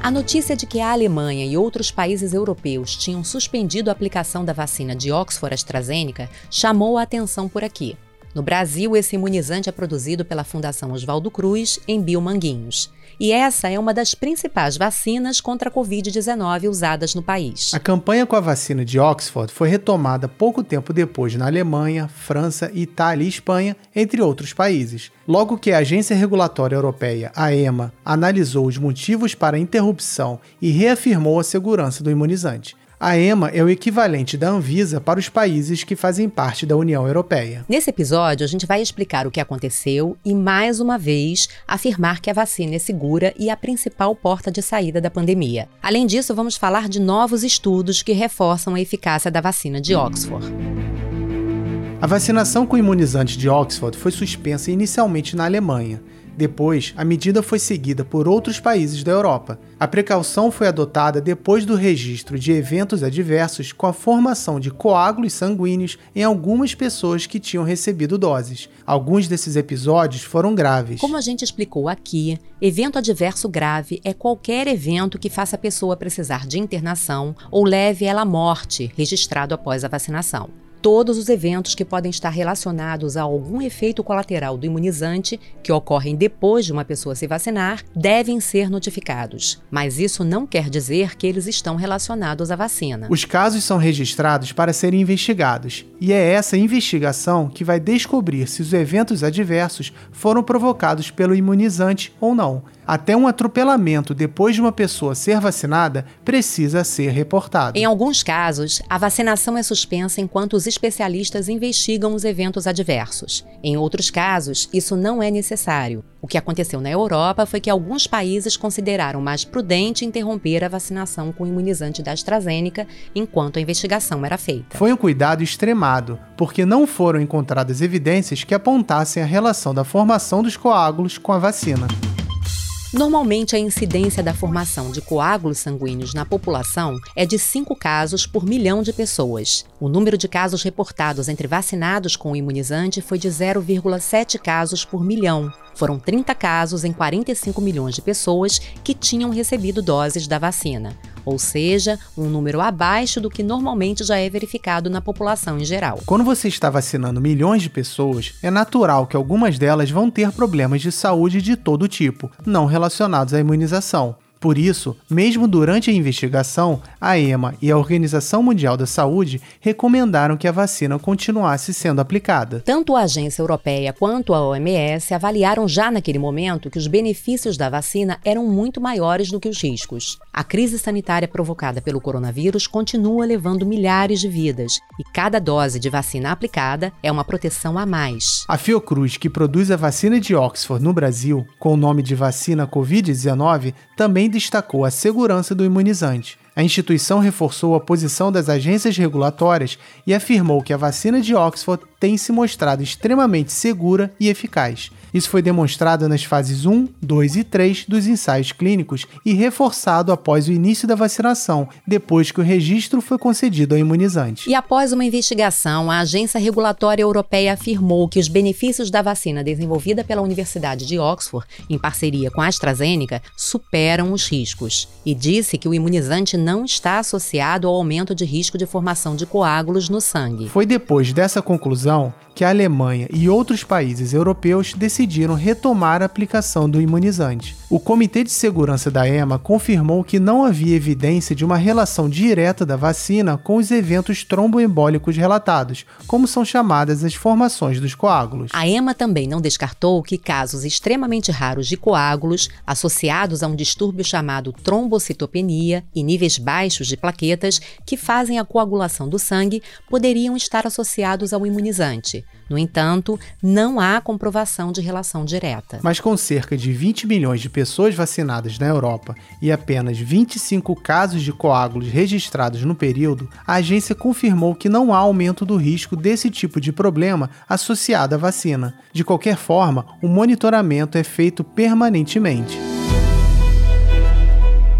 A notícia de que a Alemanha e outros países europeus tinham suspendido a aplicação da vacina de Oxford AstraZeneca chamou a atenção por aqui. No Brasil, esse imunizante é produzido pela Fundação Oswaldo Cruz, em Biomanguinhos. E essa é uma das principais vacinas contra a Covid-19 usadas no país. A campanha com a vacina de Oxford foi retomada pouco tempo depois na Alemanha, França, Itália e Espanha, entre outros países. Logo que a Agência Regulatória Europeia, a EMA, analisou os motivos para a interrupção e reafirmou a segurança do imunizante. A EMA é o equivalente da Anvisa para os países que fazem parte da União Europeia. Nesse episódio, a gente vai explicar o que aconteceu e, mais uma vez, afirmar que a vacina é segura e a principal porta de saída da pandemia. Além disso, vamos falar de novos estudos que reforçam a eficácia da vacina de Oxford. A vacinação com imunizante de Oxford foi suspensa inicialmente na Alemanha depois, a medida foi seguida por outros países da Europa. A precaução foi adotada depois do registro de eventos adversos com a formação de coágulos sanguíneos em algumas pessoas que tinham recebido doses. Alguns desses episódios foram graves. Como a gente explicou aqui, evento adverso grave é qualquer evento que faça a pessoa precisar de internação ou leve ela à morte, registrado após a vacinação todos os eventos que podem estar relacionados a algum efeito colateral do imunizante, que ocorrem depois de uma pessoa se vacinar, devem ser notificados. Mas isso não quer dizer que eles estão relacionados à vacina. Os casos são registrados para serem investigados, e é essa investigação que vai descobrir se os eventos adversos foram provocados pelo imunizante ou não até um atropelamento depois de uma pessoa ser vacinada precisa ser reportado. Em alguns casos, a vacinação é suspensa enquanto os especialistas investigam os eventos adversos. Em outros casos, isso não é necessário. O que aconteceu na Europa foi que alguns países consideraram mais prudente interromper a vacinação com o imunizante da AstraZeneca enquanto a investigação era feita. Foi um cuidado extremado, porque não foram encontradas evidências que apontassem a relação da formação dos coágulos com a vacina. Normalmente, a incidência da formação de coágulos sanguíneos na população é de 5 casos por milhão de pessoas. O número de casos reportados entre vacinados com o imunizante foi de 0,7 casos por milhão. Foram 30 casos em 45 milhões de pessoas que tinham recebido doses da vacina ou seja, um número abaixo do que normalmente já é verificado na população em geral. Quando você está vacinando milhões de pessoas, é natural que algumas delas vão ter problemas de saúde de todo tipo, não relacionados à imunização. Por isso, mesmo durante a investigação, a EMA e a Organização Mundial da Saúde recomendaram que a vacina continuasse sendo aplicada. Tanto a agência europeia quanto a OMS avaliaram já naquele momento que os benefícios da vacina eram muito maiores do que os riscos. A crise sanitária provocada pelo coronavírus continua levando milhares de vidas e cada dose de vacina aplicada é uma proteção a mais. A Fiocruz, que produz a vacina de Oxford no Brasil, com o nome de vacina Covid-19, também destacou a segurança do imunizante. A instituição reforçou a posição das agências regulatórias e afirmou que a vacina de Oxford tem se mostrado extremamente segura e eficaz. Isso foi demonstrado nas fases 1, 2 e 3 dos ensaios clínicos e reforçado após o início da vacinação, depois que o registro foi concedido ao imunizante. E após uma investigação, a Agência Regulatória Europeia afirmou que os benefícios da vacina desenvolvida pela Universidade de Oxford, em parceria com a AstraZeneca, superam os riscos e disse que o imunizante não está associado ao aumento de risco de formação de coágulos no sangue. Foi depois dessa conclusão que a Alemanha e outros países europeus decidiram retomar a aplicação do imunizante. O Comitê de Segurança da EMA confirmou que não havia evidência de uma relação direta da vacina com os eventos tromboembólicos relatados, como são chamadas as formações dos coágulos. A EMA também não descartou que casos extremamente raros de coágulos, associados a um distúrbio chamado trombocitopenia e níveis baixos de plaquetas que fazem a coagulação do sangue, poderiam estar associados ao imunizante No entanto, não há comprovação de relação direta. Mas com cerca de 20 milhões de pessoas vacinadas na Europa e apenas 25 casos de coágulos registrados no período, a agência confirmou que não há aumento do risco desse tipo de problema associado à vacina. De qualquer forma, o monitoramento é feito permanentemente.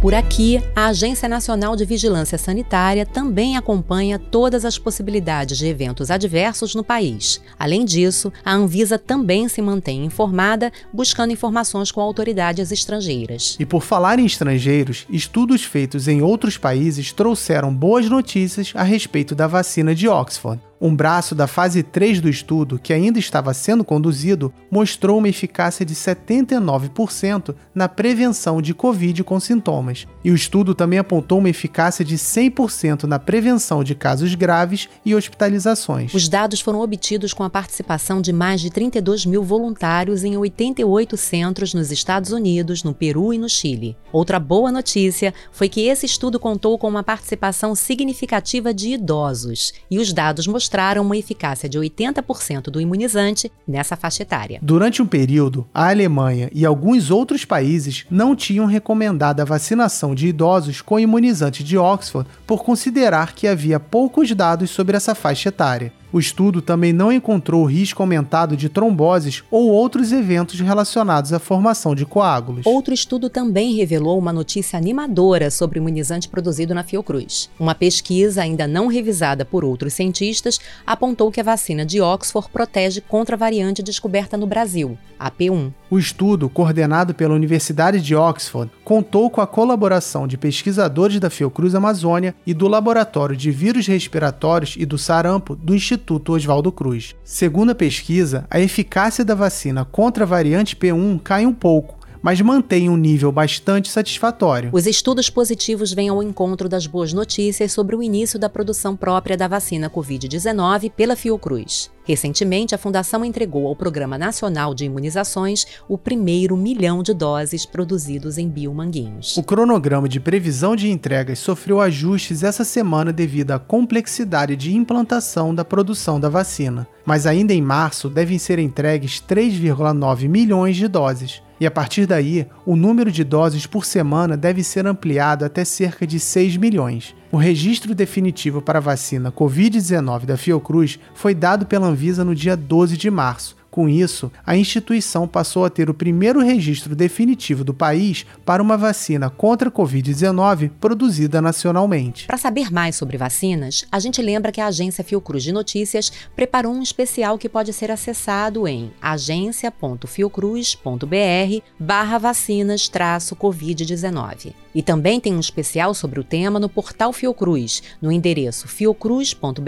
Por aqui, a Agência Nacional de Vigilância Sanitária também acompanha todas as possibilidades de eventos adversos no país. Além disso, a Anvisa também se mantém informada, buscando informações com autoridades estrangeiras. E por falar em estrangeiros, estudos feitos em outros países trouxeram boas notícias a respeito da vacina de Oxford. Um braço da fase 3 do estudo, que ainda estava sendo conduzido, mostrou uma eficácia de 79% na prevenção de Covid com sintomas. E o estudo também apontou uma eficácia de 100% na prevenção de casos graves e hospitalizações. Os dados foram obtidos com a participação de mais de 32 mil voluntários em 88 centros nos Estados Unidos, no Peru e no Chile. Outra boa notícia foi que esse estudo contou com uma participação significativa de idosos, e os dados mostraram mostraram uma eficácia de 80% do imunizante nessa faixa etária. Durante um período, a Alemanha e alguns outros países não tinham recomendado a vacinação de idosos com imunizante de Oxford por considerar que havia poucos dados sobre essa faixa etária. O estudo também não encontrou risco aumentado de tromboses ou outros eventos relacionados à formação de coágulos. Outro estudo também revelou uma notícia animadora sobre o imunizante produzido na Fiocruz. Uma pesquisa, ainda não revisada por outros cientistas, apontou que a vacina de Oxford protege contra a variante descoberta no Brasil, a P1. O estudo, coordenado pela Universidade de Oxford, contou com a colaboração de pesquisadores da Fiocruz Amazônia e do Laboratório de Vírus Respiratórios e do Sarampo do Instituto Oswaldo Cruz. Segundo a pesquisa, a eficácia da vacina contra a variante P1 cai um pouco, mas mantém um nível bastante satisfatório. Os estudos positivos vêm ao encontro das boas notícias sobre o início da produção própria da vacina Covid-19 pela Fiocruz. Recentemente, a Fundação entregou ao Programa Nacional de Imunizações o primeiro milhão de doses produzidos em Biomanguinhos. O cronograma de previsão de entregas sofreu ajustes essa semana devido à complexidade de implantação da produção da vacina, mas ainda em março devem ser entregues 3,9 milhões de doses. E a partir daí, o número de doses por semana deve ser ampliado até cerca de 6 milhões. O registro definitivo para a vacina Covid-19 da Fiocruz foi dado pela Anvisa no dia 12 de março. Com isso, a instituição passou a ter o primeiro registro definitivo do país para uma vacina contra a Covid-19 produzida nacionalmente. Para saber mais sobre vacinas, a gente lembra que a agência Fiocruz de Notícias preparou um especial que pode ser acessado em agência.fiocruz.br barra vacinas-covid-19. E também tem um especial sobre o tema no portal Fiocruz, no endereço fiocruz.br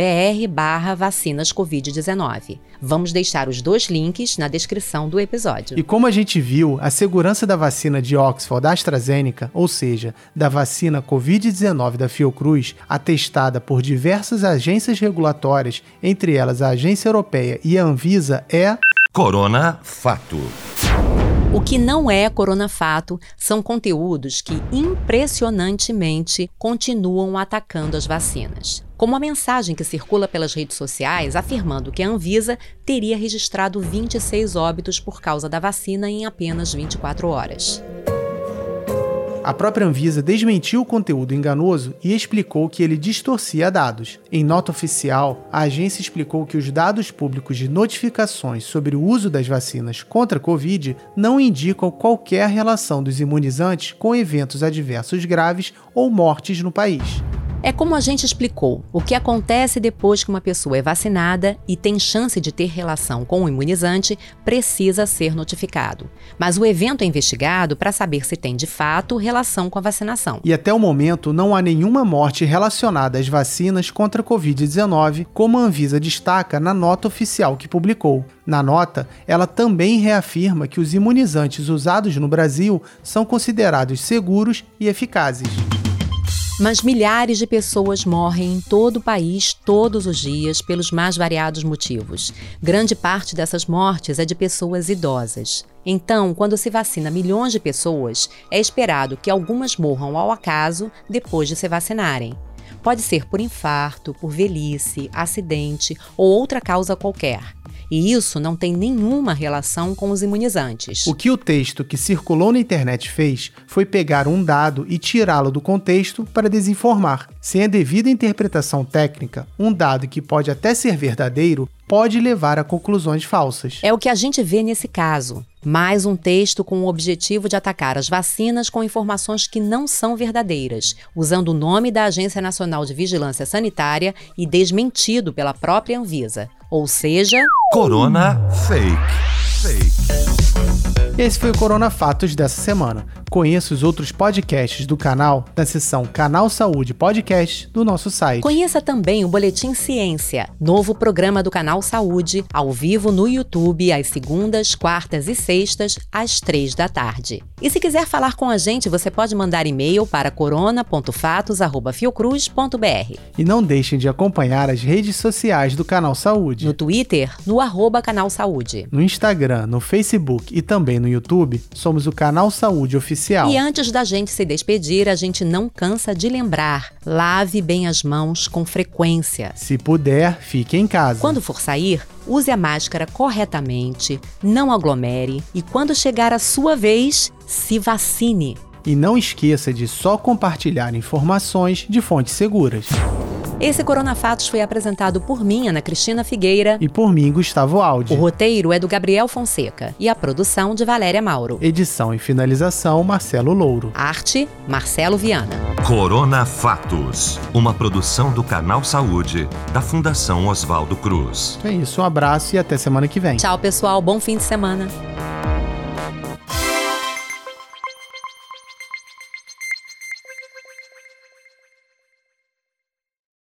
barra vacinas Covid-19. Vamos deixar os dois links na descrição do episódio. E como a gente viu, a segurança da vacina de Oxford da AstraZeneca, ou seja, da vacina Covid-19 da Fiocruz, atestada por diversas agências regulatórias, entre elas a Agência Europeia e a Anvisa, é... Corona Fato. O que não é coronafato são conteúdos que impressionantemente continuam atacando as vacinas. Como a mensagem que circula pelas redes sociais afirmando que a Anvisa teria registrado 26 óbitos por causa da vacina em apenas 24 horas. A própria Anvisa desmentiu o conteúdo enganoso e explicou que ele distorcia dados. Em nota oficial, a agência explicou que os dados públicos de notificações sobre o uso das vacinas contra a Covid não indicam qualquer relação dos imunizantes com eventos adversos graves ou mortes no país. É como a gente explicou: o que acontece depois que uma pessoa é vacinada e tem chance de ter relação com o imunizante precisa ser notificado. Mas o evento é investigado para saber se tem de fato relação com a vacinação. E até o momento não há nenhuma morte relacionada às vacinas contra a Covid-19, como a Anvisa destaca na nota oficial que publicou. Na nota, ela também reafirma que os imunizantes usados no Brasil são considerados seguros e eficazes. Mas milhares de pessoas morrem em todo o país todos os dias pelos mais variados motivos. Grande parte dessas mortes é de pessoas idosas. Então, quando se vacina milhões de pessoas, é esperado que algumas morram ao acaso depois de se vacinarem. Pode ser por infarto, por velhice, acidente ou outra causa qualquer. E isso não tem nenhuma relação com os imunizantes. O que o texto que circulou na internet fez foi pegar um dado e tirá-lo do contexto para desinformar. Sem a devida interpretação técnica, um dado que pode até ser verdadeiro pode levar a conclusões falsas. É o que a gente vê nesse caso. Mais um texto com o objetivo de atacar as vacinas com informações que não são verdadeiras, usando o nome da Agência Nacional de Vigilância Sanitária e desmentido pela própria Anvisa. Ou seja. Corona Fake. Fake. Esse foi o Corona Fatos dessa semana. Conheça os outros podcasts do canal na seção Canal Saúde Podcast do nosso site. Conheça também o Boletim Ciência, novo programa do Canal Saúde, ao vivo no YouTube às segundas, quartas e sextas, às três da tarde. E se quiser falar com a gente, você pode mandar e-mail para corona.fatos.fiocruz.br. E não deixem de acompanhar as redes sociais do Canal Saúde. No Twitter, no arroba Canal Saúde. No Instagram, no Facebook e também no YouTube, somos o Canal Saúde Oficial. E antes da gente se despedir, a gente não cansa de lembrar: lave bem as mãos com frequência. Se puder, fique em casa. Quando for sair, use a máscara corretamente, não aglomere e quando chegar a sua vez, se vacine. E não esqueça de só compartilhar informações de fontes seguras. Esse Corona Fatos foi apresentado por mim, Ana Cristina Figueira. E por mim, Gustavo Aldi. O roteiro é do Gabriel Fonseca e a produção de Valéria Mauro. Edição e finalização, Marcelo Louro. Arte, Marcelo Viana. Corona Fatos, uma produção do Canal Saúde, da Fundação Oswaldo Cruz. É isso, um abraço e até semana que vem. Tchau, pessoal. Bom fim de semana.